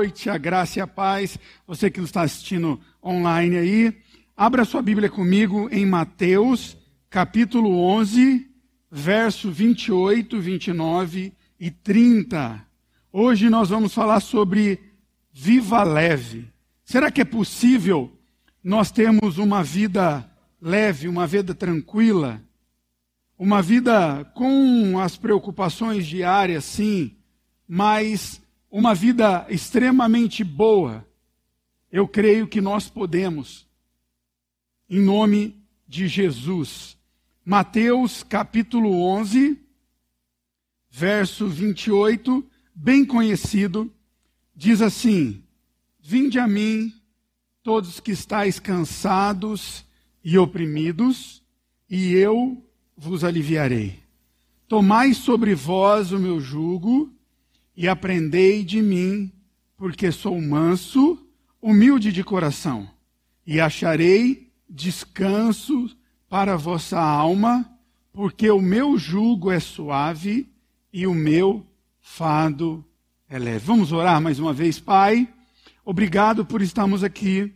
noite, a graça e a paz. Você que nos está assistindo online aí, abra sua Bíblia comigo em Mateus, capítulo 11, verso 28, 29 e 30. Hoje nós vamos falar sobre viva leve. Será que é possível nós termos uma vida leve, uma vida tranquila? Uma vida com as preocupações diárias, sim, mas uma vida extremamente boa, eu creio que nós podemos, em nome de Jesus. Mateus capítulo 11, verso 28, bem conhecido, diz assim: Vinde a mim, todos que estáis cansados e oprimidos, e eu vos aliviarei. Tomai sobre vós o meu jugo e aprendei de mim, porque sou manso, humilde de coração, e acharei descanso para vossa alma, porque o meu jugo é suave e o meu fado é leve. Vamos orar mais uma vez, Pai. Obrigado por estarmos aqui.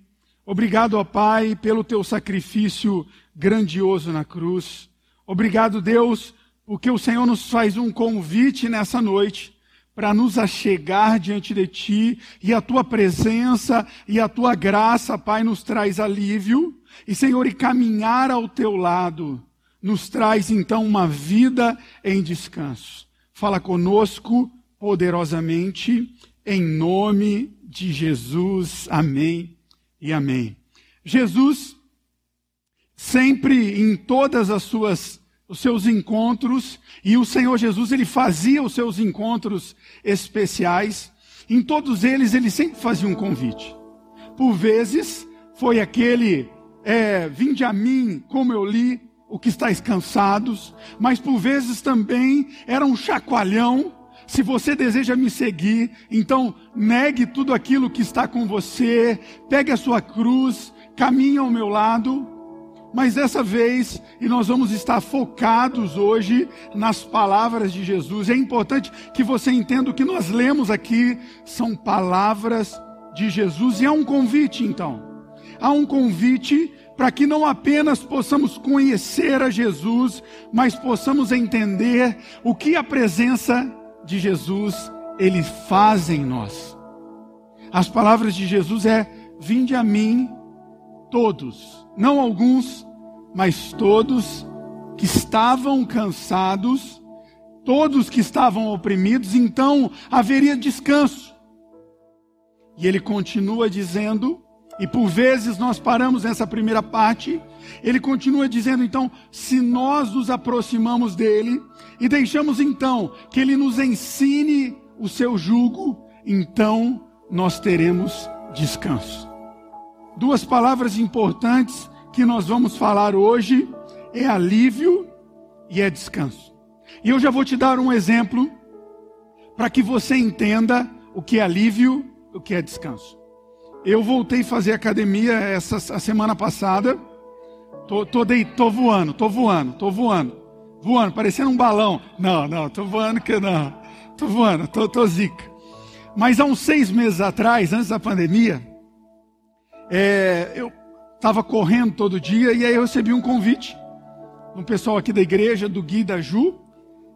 Obrigado, ó Pai, pelo teu sacrifício grandioso na cruz. Obrigado, Deus, porque o Senhor nos faz um convite nessa noite para nos achegar diante de Ti, e a Tua presença e a Tua graça, Pai, nos traz alívio, e Senhor, e caminhar ao Teu lado, nos traz então uma vida em descanso. Fala conosco poderosamente, em nome de Jesus. Amém e amém. Jesus, sempre em todas as suas os seus encontros, e o Senhor Jesus, ele fazia os seus encontros especiais. Em todos eles, ele sempre fazia um convite. Por vezes, foi aquele, é, vinde a mim, como eu li, o que estáis cansados, mas por vezes também era um chacoalhão. Se você deseja me seguir, então negue tudo aquilo que está com você, pegue a sua cruz, caminhe ao meu lado, mas dessa vez, e nós vamos estar focados hoje nas palavras de Jesus. É importante que você entenda o que nós lemos aqui são palavras de Jesus e há um convite então. Há um convite para que não apenas possamos conhecer a Jesus, mas possamos entender o que a presença de Jesus ele faz em nós. As palavras de Jesus é: "Vinde a mim todos" não alguns, mas todos que estavam cansados, todos que estavam oprimidos, então haveria descanso. E ele continua dizendo, e por vezes nós paramos nessa primeira parte, ele continua dizendo então, se nós nos aproximamos dele e deixamos então que ele nos ensine o seu jugo, então nós teremos descanso. Duas palavras importantes que nós vamos falar hoje é alívio e é descanso. E eu já vou te dar um exemplo para que você entenda o que é alívio, o que é descanso. Eu voltei a fazer academia essa a semana passada. Tô, tô, dei, tô voando, tô voando, tô voando. Voando, parecendo um balão. Não, não, tô voando que não. Tô voando, tô, tô zica. Mas há uns seis meses atrás, antes da pandemia, é, eu estava correndo todo dia e aí eu recebi um convite um pessoal aqui da igreja, do Gui da Ju,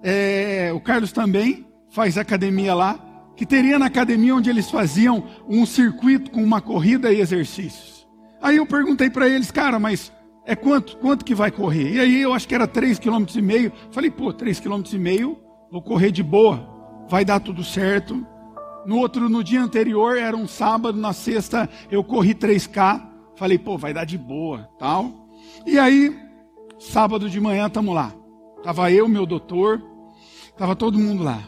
é, o Carlos também faz academia lá, que teria na academia onde eles faziam um circuito com uma corrida e exercícios. Aí eu perguntei para eles, cara, mas é quanto, quanto que vai correr? E aí eu acho que era 3,5 km. Falei, pô, 3,5 km, vou correr de boa, vai dar tudo certo. No outro, no dia anterior, era um sábado, na sexta eu corri 3K. Falei, pô, vai dar de boa, tal. E aí, sábado de manhã, estamos lá. Tava eu, meu doutor, tava todo mundo lá.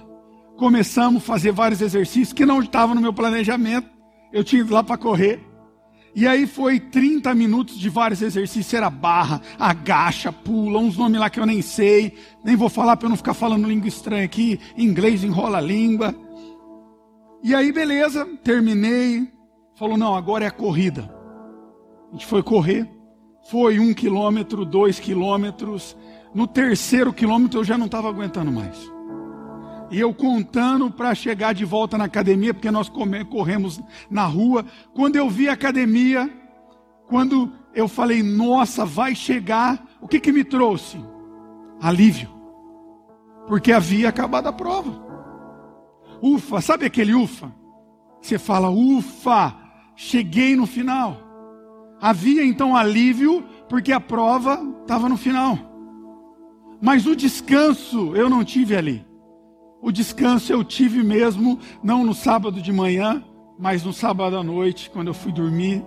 Começamos a fazer vários exercícios que não estavam no meu planejamento. Eu tinha ido lá para correr. E aí foi 30 minutos de vários exercícios, era barra, agacha, pula, uns nomes lá que eu nem sei, nem vou falar para eu não ficar falando língua estranha aqui, inglês enrola a língua. E aí, beleza, terminei. Falou, não, agora é a corrida. A gente foi correr. Foi um quilômetro, dois quilômetros. No terceiro quilômetro eu já não estava aguentando mais. E eu contando para chegar de volta na academia, porque nós corremos na rua. Quando eu vi a academia, quando eu falei, nossa, vai chegar, o que que me trouxe? Alívio. Porque havia acabado a prova. Ufa, sabe aquele ufa? Você fala, ufa, cheguei no final. Havia então alívio, porque a prova estava no final. Mas o descanso eu não tive ali. O descanso eu tive mesmo, não no sábado de manhã, mas no sábado à noite, quando eu fui dormir.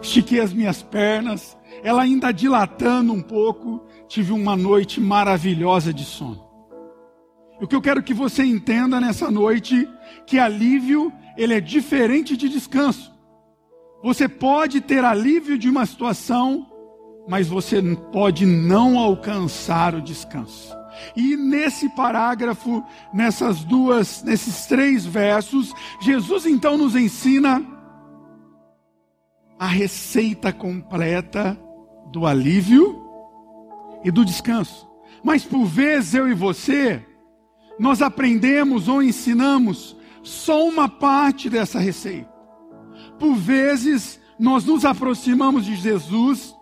Estiquei as minhas pernas, ela ainda dilatando um pouco, tive uma noite maravilhosa de sono. O que eu quero que você entenda nessa noite, que alívio, ele é diferente de descanso. Você pode ter alívio de uma situação, mas você pode não alcançar o descanso. E nesse parágrafo, nessas duas, nesses três versos, Jesus então nos ensina a receita completa do alívio e do descanso. Mas por vezes eu e você, nós aprendemos ou ensinamos só uma parte dessa receita. Por vezes nós nos aproximamos de Jesus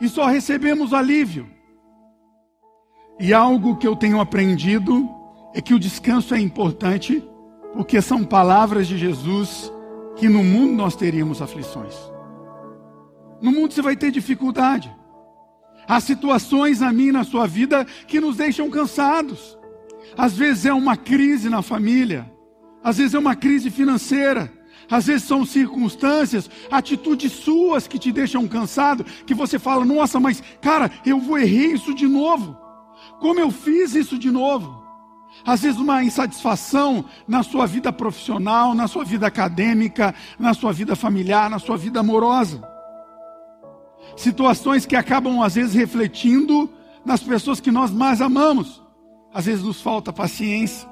e só recebemos alívio. E algo que eu tenho aprendido é que o descanso é importante, porque são palavras de Jesus que no mundo nós teríamos aflições. No mundo você vai ter dificuldade. Há situações minha e na sua vida que nos deixam cansados. Às vezes é uma crise na família, às vezes é uma crise financeira, às vezes são circunstâncias, atitudes suas que te deixam cansado, que você fala: "Nossa, mas cara, eu vou errei isso de novo". Como eu fiz isso de novo? Às vezes uma insatisfação na sua vida profissional, na sua vida acadêmica, na sua vida familiar, na sua vida amorosa. Situações que acabam às vezes refletindo nas pessoas que nós mais amamos. Às vezes nos falta paciência,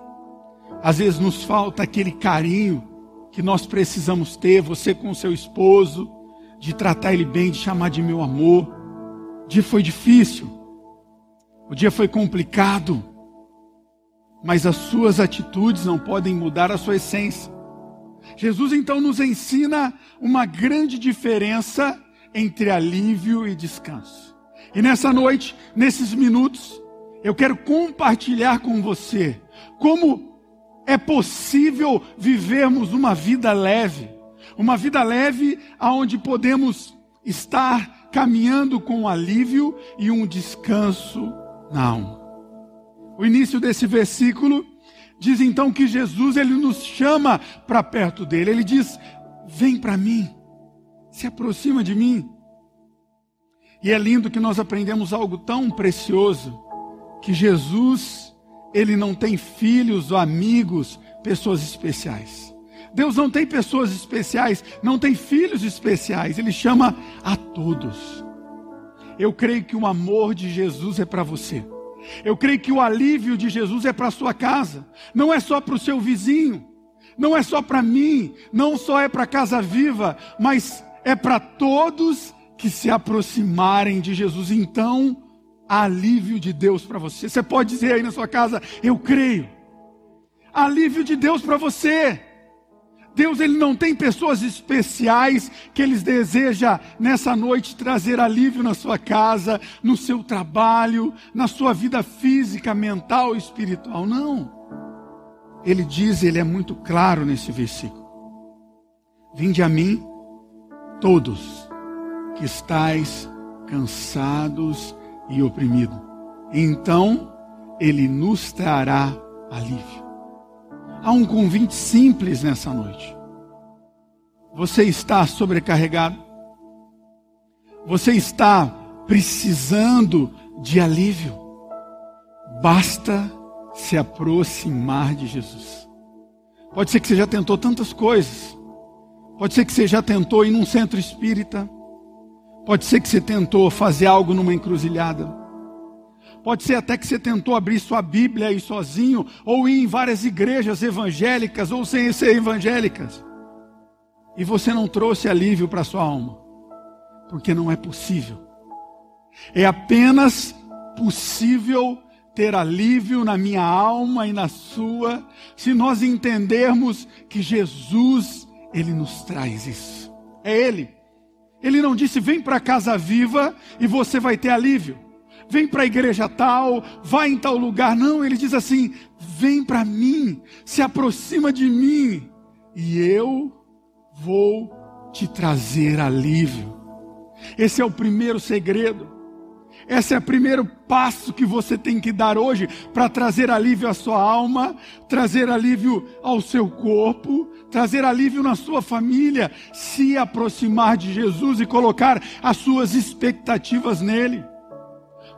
às vezes nos falta aquele carinho que nós precisamos ter, você com seu esposo, de tratar ele bem, de chamar de meu amor. O dia foi difícil, o dia foi complicado, mas as suas atitudes não podem mudar a sua essência. Jesus então nos ensina uma grande diferença entre alívio e descanso. E nessa noite, nesses minutos, eu quero compartilhar com você como é possível vivermos uma vida leve, uma vida leve aonde podemos estar caminhando com alívio e um descanso não. O início desse versículo diz então que Jesus ele nos chama para perto dele. Ele diz: "Vem para mim. Se aproxima de mim." E é lindo que nós aprendemos algo tão precioso, que Jesus, ele não tem filhos ou amigos, pessoas especiais. Deus não tem pessoas especiais, não tem filhos especiais, ele chama a todos. Eu creio que o amor de Jesus é para você. Eu creio que o alívio de Jesus é para sua casa. Não é só para o seu vizinho. Não é só para mim. Não só é para casa viva. Mas é para todos que se aproximarem de Jesus. Então, alívio de Deus para você. Você pode dizer aí na sua casa: Eu creio. Alívio de Deus para você. Deus ele não tem pessoas especiais que ele deseja nessa noite trazer alívio na sua casa, no seu trabalho, na sua vida física, mental e espiritual. Não. Ele diz, ele é muito claro nesse versículo. Vinde a mim todos que estais cansados e oprimidos. Então ele nos trará alívio. Há um convite simples nessa noite. Você está sobrecarregado? Você está precisando de alívio? Basta se aproximar de Jesus. Pode ser que você já tentou tantas coisas. Pode ser que você já tentou ir num centro espírita. Pode ser que você tentou fazer algo numa encruzilhada. Pode ser até que você tentou abrir sua Bíblia aí sozinho, ou ir em várias igrejas evangélicas, ou sem ser evangélicas. E você não trouxe alívio para sua alma, porque não é possível. É apenas possível ter alívio na minha alma e na sua, se nós entendermos que Jesus, Ele nos traz isso. É Ele. Ele não disse, vem para casa viva e você vai ter alívio. Vem para a igreja tal, vai em tal lugar. Não, ele diz assim: vem para mim, se aproxima de mim, e eu vou te trazer alívio. Esse é o primeiro segredo. Esse é o primeiro passo que você tem que dar hoje para trazer alívio à sua alma, trazer alívio ao seu corpo, trazer alívio na sua família, se aproximar de Jesus e colocar as suas expectativas nele.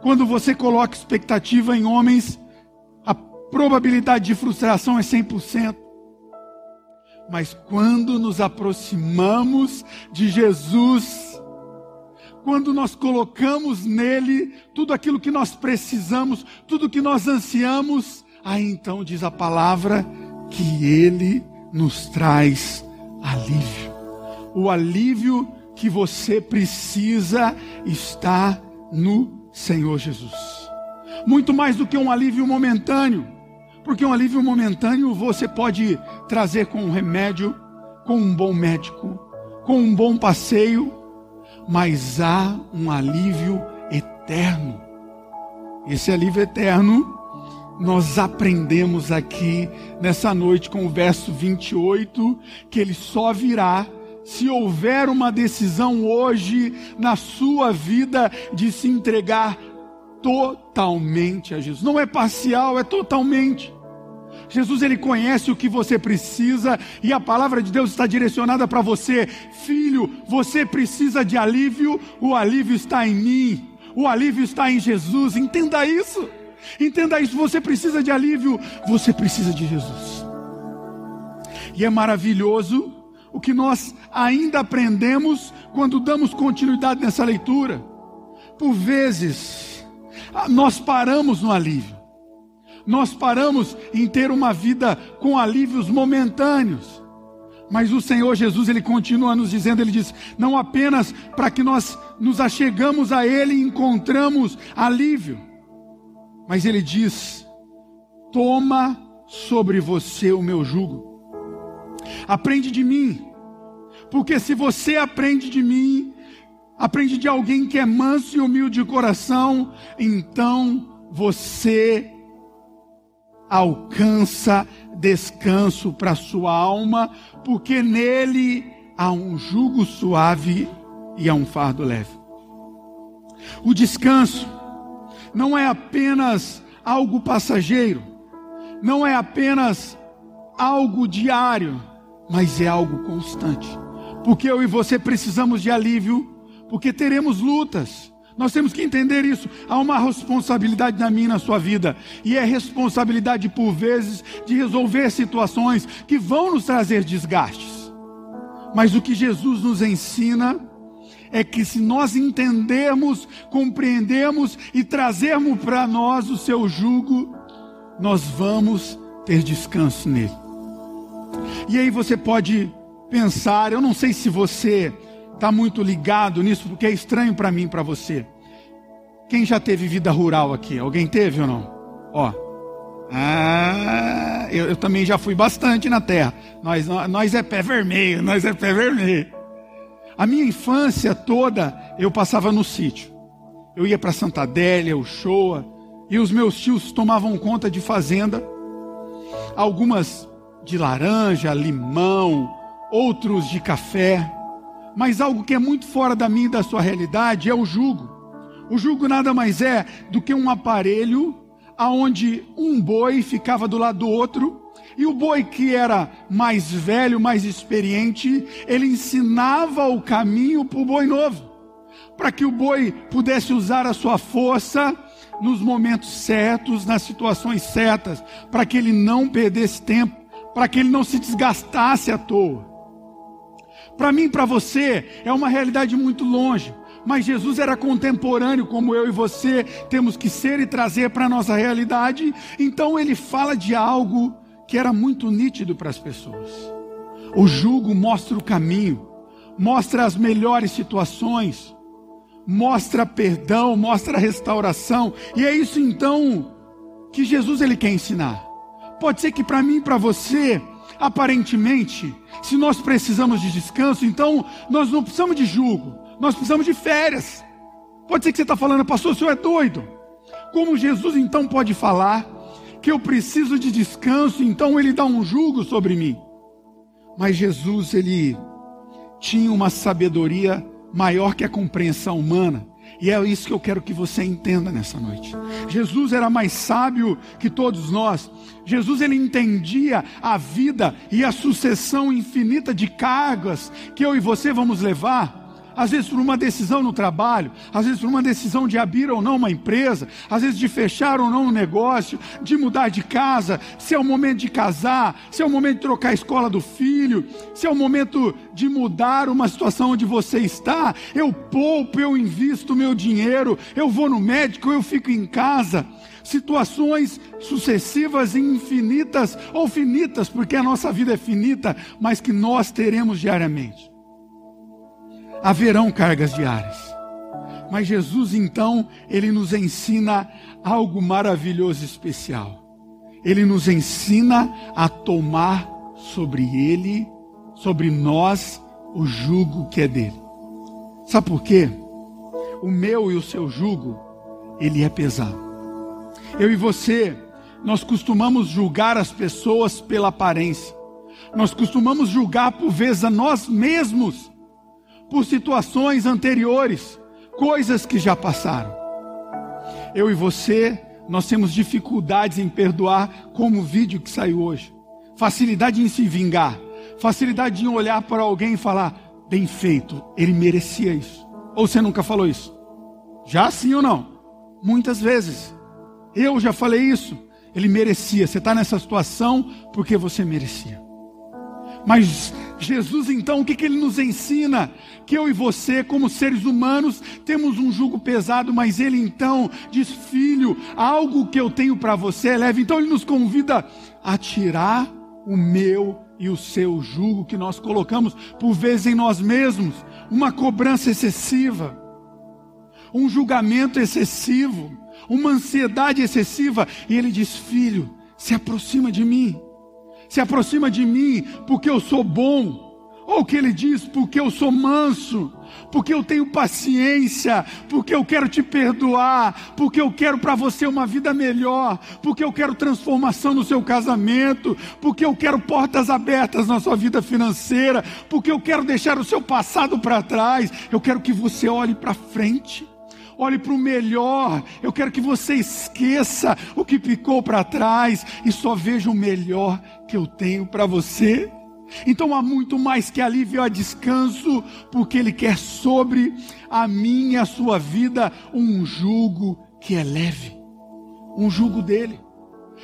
Quando você coloca expectativa em homens, a probabilidade de frustração é 100%. Mas quando nos aproximamos de Jesus, quando nós colocamos nele tudo aquilo que nós precisamos, tudo que nós ansiamos, aí então diz a palavra que ele nos traz alívio. O alívio que você precisa está no Senhor Jesus. Muito mais do que um alívio momentâneo, porque um alívio momentâneo você pode trazer com um remédio, com um bom médico, com um bom passeio, mas há um alívio eterno. Esse alívio eterno nós aprendemos aqui nessa noite com o verso 28 que ele só virá se houver uma decisão hoje na sua vida de se entregar totalmente a Jesus. Não é parcial, é totalmente. Jesus ele conhece o que você precisa e a palavra de Deus está direcionada para você. Filho, você precisa de alívio, o alívio está em mim. O alívio está em Jesus. Entenda isso. Entenda isso, você precisa de alívio, você precisa de Jesus. E é maravilhoso o que nós ainda aprendemos quando damos continuidade nessa leitura. Por vezes, nós paramos no alívio nós paramos em ter uma vida com alívios momentâneos. Mas o Senhor Jesus, ele continua nos dizendo, ele diz, não apenas para que nós nos achegamos a ele e encontramos alívio, mas ele diz: toma sobre você o meu jugo. Aprende de mim. Porque se você aprende de mim, aprende de alguém que é manso e humilde de coração, então você alcança descanso para sua alma, porque nele há um jugo suave e há um fardo leve. O descanso não é apenas algo passageiro, não é apenas algo diário, mas é algo constante. Porque eu e você precisamos de alívio, porque teremos lutas nós temos que entender isso. Há uma responsabilidade na minha e na sua vida. E é responsabilidade, por vezes, de resolver situações que vão nos trazer desgastes. Mas o que Jesus nos ensina é que se nós entendermos, compreendermos e trazermos para nós o seu jugo, nós vamos ter descanso nele. E aí você pode pensar, eu não sei se você está muito ligado nisso, porque é estranho para mim, para você. Quem já teve vida rural aqui? Alguém teve ou não? Ó. Ah, eu, eu também já fui bastante na terra. Nós, nós é pé vermelho, nós é pé vermelho. A minha infância toda eu passava no sítio. Eu ia para Santa Adélia, Uchoa, e os meus tios tomavam conta de fazenda. Algumas de laranja, limão, outros de café. Mas algo que é muito fora da minha e da sua realidade é o jugo. O jugo nada mais é do que um aparelho aonde um boi ficava do lado do outro e o boi que era mais velho, mais experiente, ele ensinava o caminho para o boi novo, para que o boi pudesse usar a sua força nos momentos certos, nas situações certas, para que ele não perdesse tempo, para que ele não se desgastasse à toa. Para mim, para você, é uma realidade muito longe. Mas Jesus era contemporâneo, como eu e você temos que ser e trazer para a nossa realidade. Então ele fala de algo que era muito nítido para as pessoas. O jugo mostra o caminho, mostra as melhores situações, mostra perdão, mostra restauração. E é isso então que Jesus ele quer ensinar. Pode ser que para mim e para você, aparentemente, se nós precisamos de descanso, então nós não precisamos de julgo, nós precisamos de férias. Pode ser que você está falando, pastor, o senhor é doido. Como Jesus então pode falar que eu preciso de descanso, então ele dá um jugo sobre mim? Mas Jesus, ele tinha uma sabedoria maior que a compreensão humana. E é isso que eu quero que você entenda nessa noite. Jesus era mais sábio que todos nós. Jesus ele entendia a vida e a sucessão infinita de cargas que eu e você vamos levar às vezes por uma decisão no trabalho, às vezes por uma decisão de abrir ou não uma empresa, às vezes de fechar ou não um negócio, de mudar de casa, se é o momento de casar, se é o momento de trocar a escola do filho, se é o momento de mudar uma situação onde você está, eu poupo, eu invisto meu dinheiro, eu vou no médico, eu fico em casa. Situações sucessivas e infinitas, ou finitas, porque a nossa vida é finita, mas que nós teremos diariamente haverão cargas diárias. Mas Jesus então, ele nos ensina algo maravilhoso e especial. Ele nos ensina a tomar sobre ele, sobre nós, o jugo que é dele. Sabe por quê? O meu e o seu jugo, ele é pesado. Eu e você, nós costumamos julgar as pessoas pela aparência. Nós costumamos julgar por vezes a nós mesmos por situações anteriores, coisas que já passaram. Eu e você, nós temos dificuldades em perdoar, como o vídeo que saiu hoje. Facilidade em se vingar, facilidade em olhar para alguém e falar: bem feito, ele merecia isso. Ou você nunca falou isso? Já sim ou não? Muitas vezes. Eu já falei isso. Ele merecia. Você está nessa situação porque você merecia. Mas Jesus, então, o que, que ele nos ensina? Que eu e você, como seres humanos, temos um jugo pesado, mas ele então diz: Filho, algo que eu tenho para você é leve. Então ele nos convida a tirar o meu e o seu jugo que nós colocamos por vezes em nós mesmos, uma cobrança excessiva, um julgamento excessivo, uma ansiedade excessiva. E ele diz: Filho, se aproxima de mim se aproxima de mim porque eu sou bom. Ou que ele diz, porque eu sou manso, porque eu tenho paciência, porque eu quero te perdoar, porque eu quero para você uma vida melhor, porque eu quero transformação no seu casamento, porque eu quero portas abertas na sua vida financeira, porque eu quero deixar o seu passado para trás, eu quero que você olhe para frente olhe para o melhor. Eu quero que você esqueça o que ficou para trás e só veja o melhor que eu tenho para você. Então há muito mais que alívio a descanso, porque Ele quer sobre a minha, a sua vida, um jugo que é leve, um jugo dele.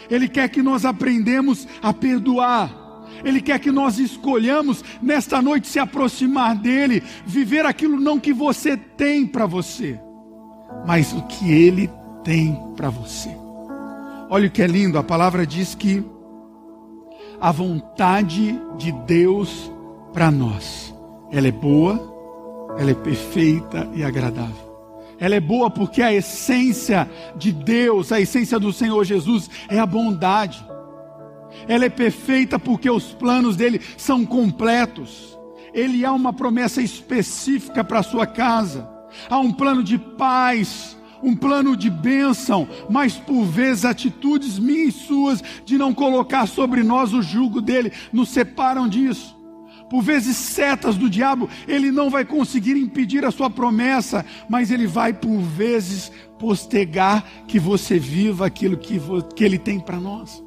Ele quer que nós aprendemos a perdoar. Ele quer que nós escolhamos nesta noite se aproximar dele, viver aquilo não que você tem para você, mas o que Ele tem para você. Olha o que é lindo, a palavra diz que a vontade de Deus para nós, ela é boa, ela é perfeita e agradável. Ela é boa porque a essência de Deus, a essência do Senhor Jesus é a bondade. Ela é perfeita porque os planos dele são completos. Ele há uma promessa específica para a sua casa. Há um plano de paz, um plano de bênção, mas por vezes atitudes minhas e suas de não colocar sobre nós o jugo dele nos separam disso. Por vezes setas do diabo, ele não vai conseguir impedir a sua promessa, mas ele vai por vezes postergar que você viva aquilo que, que ele tem para nós.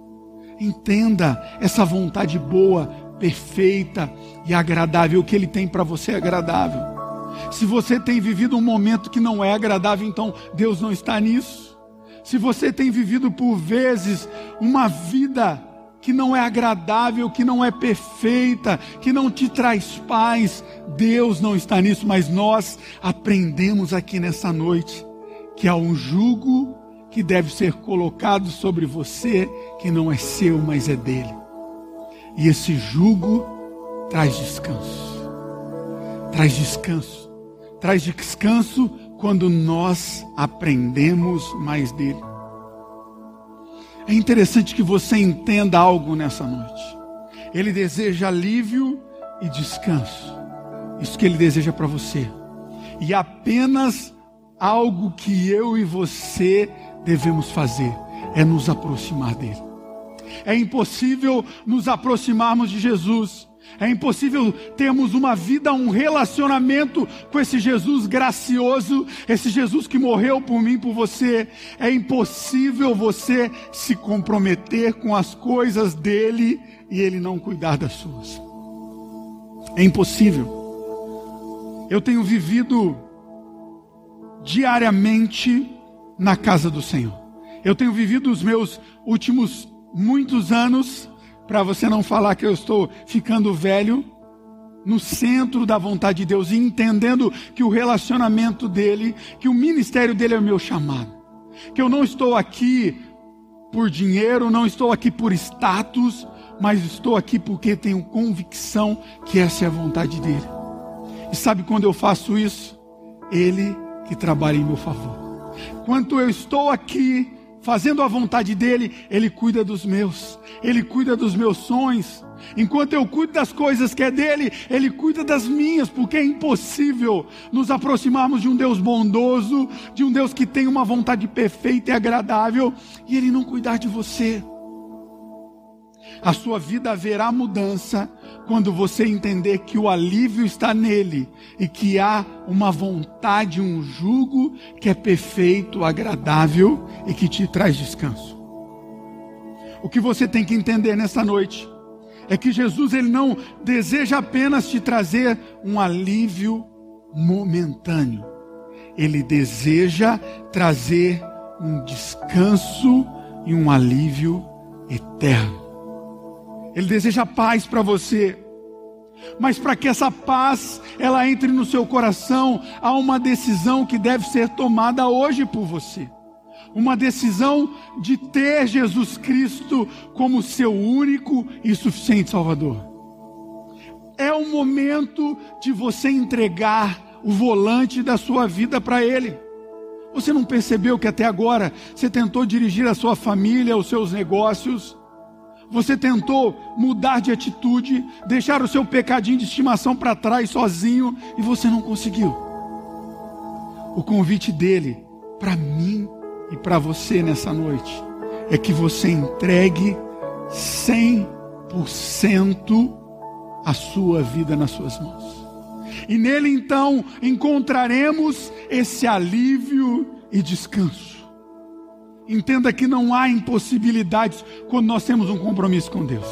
Entenda essa vontade boa, perfeita e agradável, o que ele tem para você é agradável. Se você tem vivido um momento que não é agradável, então Deus não está nisso. Se você tem vivido por vezes uma vida que não é agradável, que não é perfeita, que não te traz paz, Deus não está nisso, mas nós aprendemos aqui nessa noite que há um jugo que deve ser colocado sobre você, que não é seu, mas é dele. E esse jugo traz descanso. Traz descanso traz descanso quando nós aprendemos mais dele. É interessante que você entenda algo nessa noite. Ele deseja alívio e descanso. Isso que ele deseja para você. E apenas algo que eu e você devemos fazer é nos aproximar dele. É impossível nos aproximarmos de Jesus. É impossível termos uma vida, um relacionamento com esse Jesus gracioso, esse Jesus que morreu por mim, por você. É impossível você se comprometer com as coisas dele e ele não cuidar das suas. É impossível. Eu tenho vivido diariamente na casa do Senhor. Eu tenho vivido os meus últimos muitos anos, para você não falar que eu estou ficando velho, no centro da vontade de Deus e entendendo que o relacionamento dele, que o ministério dele é o meu chamado. Que eu não estou aqui por dinheiro, não estou aqui por status, mas estou aqui porque tenho convicção que essa é a vontade dele. E sabe quando eu faço isso? Ele que trabalha em meu favor. Quanto eu estou aqui fazendo a vontade dele, ele cuida dos meus, ele cuida dos meus sonhos. Enquanto eu cuido das coisas que é dele, ele cuida das minhas, porque é impossível nos aproximarmos de um Deus bondoso, de um Deus que tem uma vontade perfeita e agradável, e ele não cuidar de você. A sua vida haverá mudança quando você entender que o alívio está nele e que há uma vontade, um jugo que é perfeito, agradável e que te traz descanso. O que você tem que entender nessa noite é que Jesus ele não deseja apenas te trazer um alívio momentâneo. Ele deseja trazer um descanso e um alívio eterno. Ele deseja paz para você. Mas para que essa paz ela entre no seu coração, há uma decisão que deve ser tomada hoje por você. Uma decisão de ter Jesus Cristo como seu único e suficiente Salvador. É o momento de você entregar o volante da sua vida para Ele. Você não percebeu que até agora você tentou dirigir a sua família, os seus negócios, você tentou mudar de atitude, deixar o seu pecadinho de estimação para trás sozinho e você não conseguiu. O convite dele para mim e para você nessa noite é que você entregue 100% a sua vida nas suas mãos. E nele então encontraremos esse alívio e descanso. Entenda que não há impossibilidades quando nós temos um compromisso com Deus.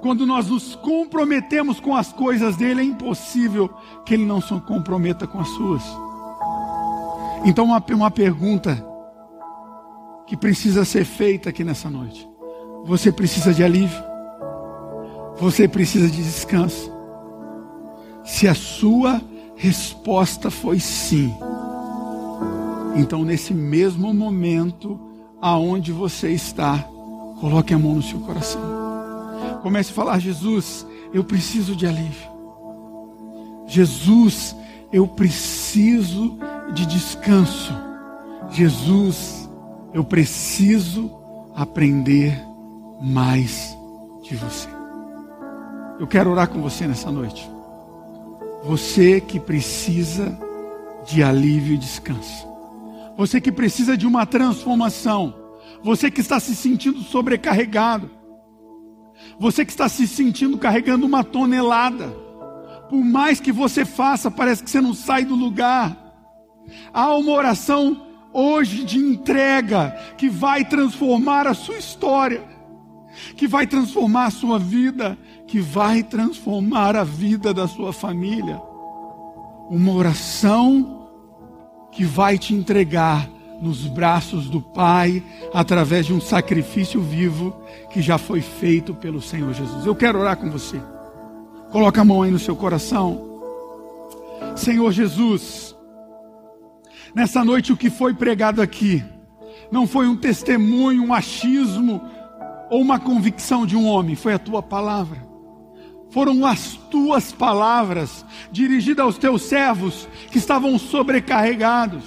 Quando nós nos comprometemos com as coisas dele, é impossível que ele não se comprometa com as suas. Então, uma, uma pergunta que precisa ser feita aqui nessa noite: Você precisa de alívio? Você precisa de descanso? Se a sua resposta foi sim, então, nesse mesmo momento, aonde você está, coloque a mão no seu coração. Comece a falar: Jesus, eu preciso de alívio. Jesus, eu preciso de descanso. Jesus, eu preciso aprender mais de você. Eu quero orar com você nessa noite. Você que precisa de alívio e descanso. Você que precisa de uma transformação. Você que está se sentindo sobrecarregado. Você que está se sentindo carregando uma tonelada. Por mais que você faça, parece que você não sai do lugar. Há uma oração hoje de entrega que vai transformar a sua história, que vai transformar a sua vida, que vai transformar a vida da sua família. Uma oração que vai te entregar nos braços do Pai através de um sacrifício vivo que já foi feito pelo Senhor Jesus. Eu quero orar com você. Coloca a mão aí no seu coração. Senhor Jesus, nessa noite o que foi pregado aqui não foi um testemunho, um achismo ou uma convicção de um homem, foi a tua palavra foram as tuas palavras dirigidas aos teus servos que estavam sobrecarregados,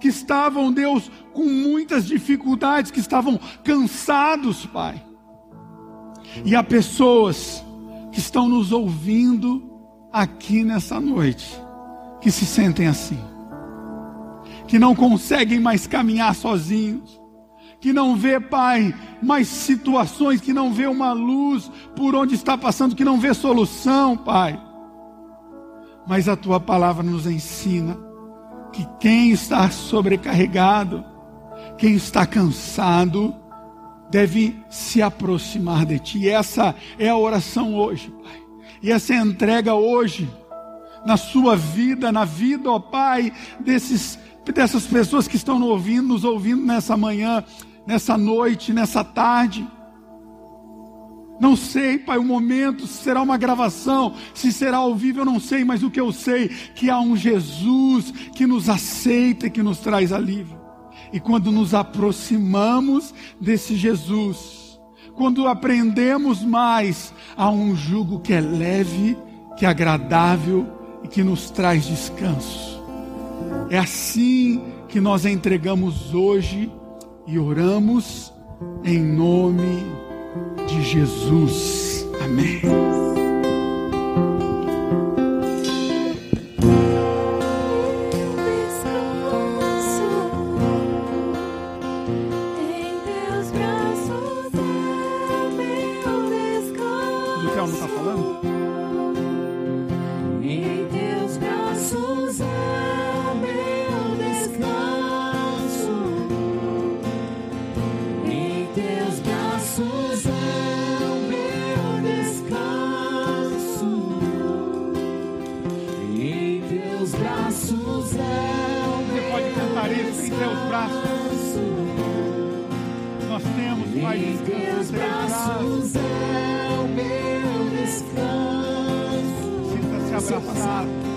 que estavam, Deus, com muitas dificuldades, que estavam cansados, Pai. E há pessoas que estão nos ouvindo aqui nessa noite, que se sentem assim, que não conseguem mais caminhar sozinhos, que não vê, Pai, mais situações, que não vê uma luz por onde está passando, que não vê solução, Pai. Mas a tua palavra nos ensina que quem está sobrecarregado, quem está cansado, deve se aproximar de ti. Essa é a oração hoje, Pai. E essa é a entrega hoje na sua vida, na vida, ó Pai, desses dessas pessoas que estão nos ouvindo, nos ouvindo nessa manhã nessa noite, nessa tarde. Não sei, Pai, o momento, se será uma gravação, se será ao vivo, eu não sei, mas o que eu sei, que há um Jesus que nos aceita e que nos traz alívio. E quando nos aproximamos desse Jesus, quando aprendemos mais, há um jugo que é leve, que é agradável e que nos traz descanso. É assim que nós entregamos hoje e oramos em nome de Jesus. Amém. Você pode cantar isso em teus braços. Nós temos, Pai, em teus braços é o meu descanso. Sinta-se abraçado.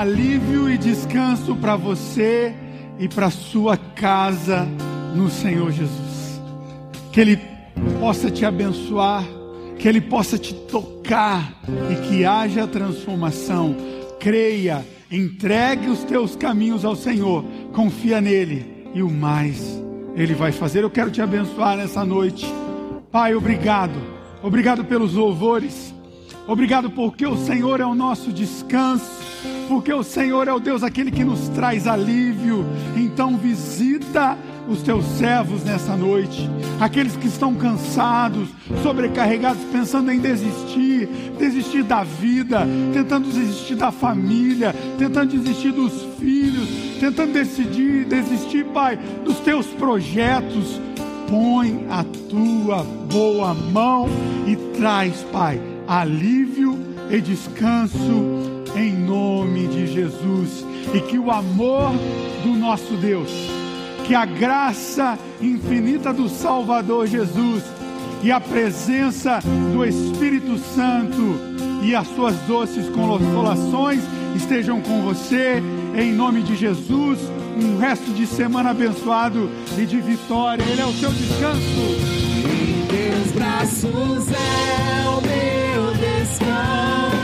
Alívio e descanso para você e para sua casa no Senhor Jesus. Que Ele possa te abençoar, que Ele possa te tocar e que haja transformação. Creia, entregue os teus caminhos ao Senhor, confia nele e o mais Ele vai fazer. Eu quero te abençoar nessa noite. Pai, obrigado. Obrigado pelos louvores. Obrigado porque o Senhor é o nosso descanso porque o Senhor é o Deus aquele que nos traz alívio. Então visita os teus servos nessa noite, aqueles que estão cansados, sobrecarregados, pensando em desistir, desistir da vida, tentando desistir da família, tentando desistir dos filhos, tentando decidir, desistir, Pai, dos teus projetos. Põe a tua boa mão e traz, Pai, alívio e descanso em nome de Jesus. E que o amor do nosso Deus, que a graça infinita do Salvador Jesus e a presença do Espírito Santo e as suas doces consolações estejam com você, em nome de Jesus. Um resto de semana abençoado e de vitória. Ele é o seu descanso. Em teus braços é o meu descanso.